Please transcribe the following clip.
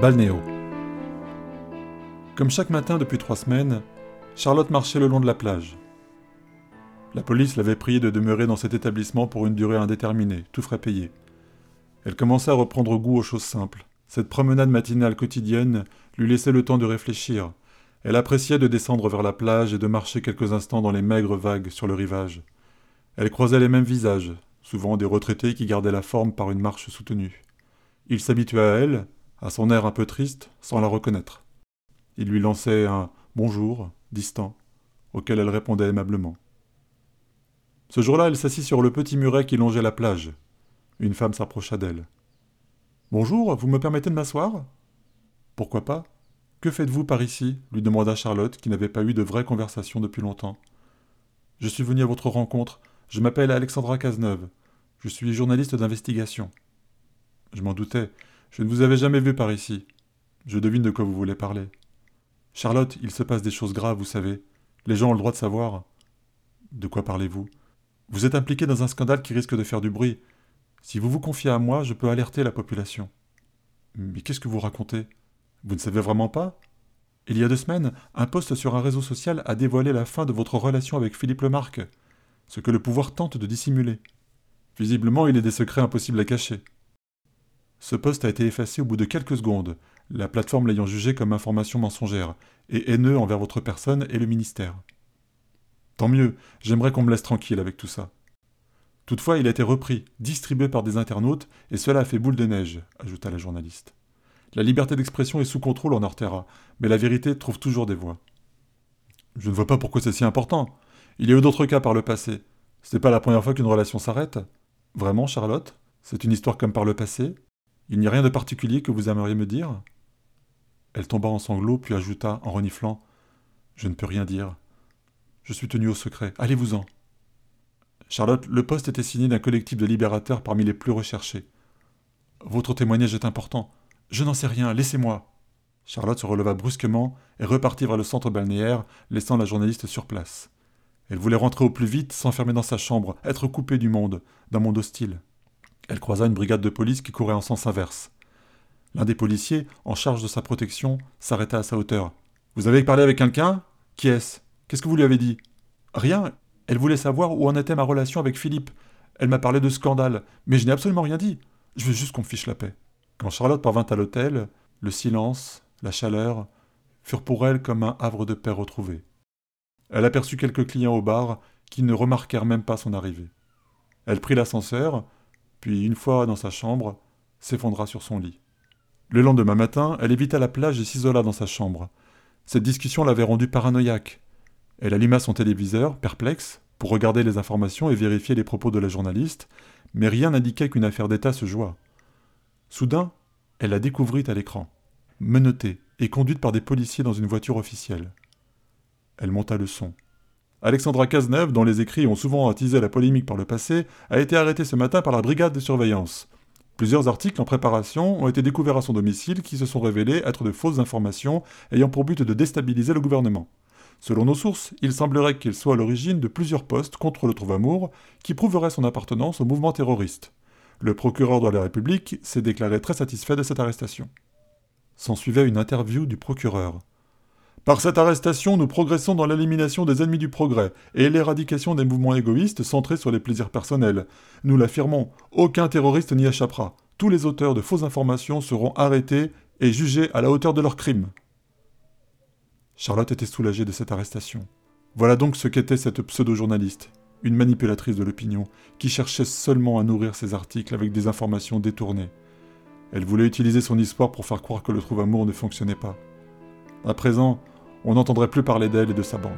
Balnéo. Comme chaque matin depuis trois semaines, Charlotte marchait le long de la plage. La police l'avait priée de demeurer dans cet établissement pour une durée indéterminée, tout frais payé. Elle commençait à reprendre goût aux choses simples. Cette promenade matinale quotidienne lui laissait le temps de réfléchir. Elle appréciait de descendre vers la plage et de marcher quelques instants dans les maigres vagues sur le rivage. Elle croisait les mêmes visages, souvent des retraités qui gardaient la forme par une marche soutenue. Il s'habituait à elle, à son air un peu triste, sans la reconnaître. Il lui lançait un bonjour, distant, auquel elle répondait aimablement. Ce jour-là, elle s'assit sur le petit muret qui longeait la plage. Une femme s'approcha d'elle. Bonjour, vous me permettez de m'asseoir Pourquoi pas Que faites-vous par ici? lui demanda Charlotte, qui n'avait pas eu de vraie conversation depuis longtemps. Je suis venu à votre rencontre. Je m'appelle Alexandra Cazeneuve. Je suis journaliste d'investigation. Je m'en doutais. Je ne vous avais jamais vu par ici. Je devine de quoi vous voulez parler. Charlotte, il se passe des choses graves, vous savez. Les gens ont le droit de savoir. De quoi parlez-vous? Vous êtes impliqué dans un scandale qui risque de faire du bruit. Si vous vous confiez à moi, je peux alerter la population. Mais qu'est-ce que vous racontez? Vous ne savez vraiment pas? Il y a deux semaines, un poste sur un réseau social a dévoilé la fin de votre relation avec Philippe Lemarque, ce que le pouvoir tente de dissimuler. Visiblement, il est des secrets impossibles à cacher. Ce poste a été effacé au bout de quelques secondes, la plateforme l'ayant jugé comme information mensongère, et haineux envers votre personne et le ministère. Tant mieux, j'aimerais qu'on me laisse tranquille avec tout ça. Toutefois, il a été repris, distribué par des internautes, et cela a fait boule de neige, ajouta la journaliste. La liberté d'expression est sous contrôle en Ortera, mais la vérité trouve toujours des voies. Je ne vois pas pourquoi c'est si important. Il y a eu d'autres cas par le passé. Ce n'est pas la première fois qu'une relation s'arrête. Vraiment, Charlotte? C'est une histoire comme par le passé? Il n'y a rien de particulier que vous aimeriez me dire? Elle tomba en sanglots, puis ajouta, en reniflant Je ne peux rien dire. Je suis tenu au secret. Allez-vous-en. Charlotte, le poste était signé d'un collectif de libérateurs parmi les plus recherchés. Votre témoignage est important. Je n'en sais rien, laissez-moi. Charlotte se releva brusquement et repartit vers le centre balnéaire, laissant la journaliste sur place. Elle voulait rentrer au plus vite, s'enfermer dans sa chambre, être coupée du monde, d'un monde hostile. Elle croisa une brigade de police qui courait en sens inverse. L'un des policiers, en charge de sa protection, s'arrêta à sa hauteur. Vous avez parlé avec quelqu'un? Qui est-ce? Qu'est-ce que vous lui avez dit? Rien. Elle voulait savoir où en était ma relation avec Philippe. Elle m'a parlé de scandale, mais je n'ai absolument rien dit. Je veux juste qu'on fiche la paix. Quand Charlotte parvint à l'hôtel, le silence, la chaleur, furent pour elle comme un havre de paix retrouvé. Elle aperçut quelques clients au bar qui ne remarquèrent même pas son arrivée. Elle prit l'ascenseur, puis une fois dans sa chambre, s'effondra sur son lit. Le lendemain matin, elle évita la plage et s'isola dans sa chambre. Cette discussion l'avait rendue paranoïaque. Elle alluma son téléviseur, perplexe, pour regarder les informations et vérifier les propos de la journaliste, mais rien n'indiquait qu'une affaire d'État se joua. Soudain, elle la découvrit à l'écran, menottée et conduite par des policiers dans une voiture officielle. Elle monta le son. Alexandra Cazeneuve, dont les écrits ont souvent attisé la polémique par le passé, a été arrêtée ce matin par la brigade de surveillance. Plusieurs articles en préparation ont été découverts à son domicile qui se sont révélés être de fausses informations ayant pour but de déstabiliser le gouvernement. Selon nos sources, il semblerait qu'il soit à l'origine de plusieurs postes contre le trouve-amour qui prouveraient son appartenance au mouvement terroriste. Le procureur de la République s'est déclaré très satisfait de cette arrestation. S'ensuivait une interview du procureur. Par cette arrestation, nous progressons dans l'élimination des ennemis du progrès et l'éradication des mouvements égoïstes centrés sur les plaisirs personnels. Nous l'affirmons, aucun terroriste n'y échappera. Tous les auteurs de fausses informations seront arrêtés et jugés à la hauteur de leurs crimes. Charlotte était soulagée de cette arrestation. Voilà donc ce qu'était cette pseudo-journaliste, une manipulatrice de l'opinion, qui cherchait seulement à nourrir ses articles avec des informations détournées. Elle voulait utiliser son histoire pour faire croire que le trouve-amour ne fonctionnait pas. À présent, on n'entendrait plus parler d'elle et de sa bande.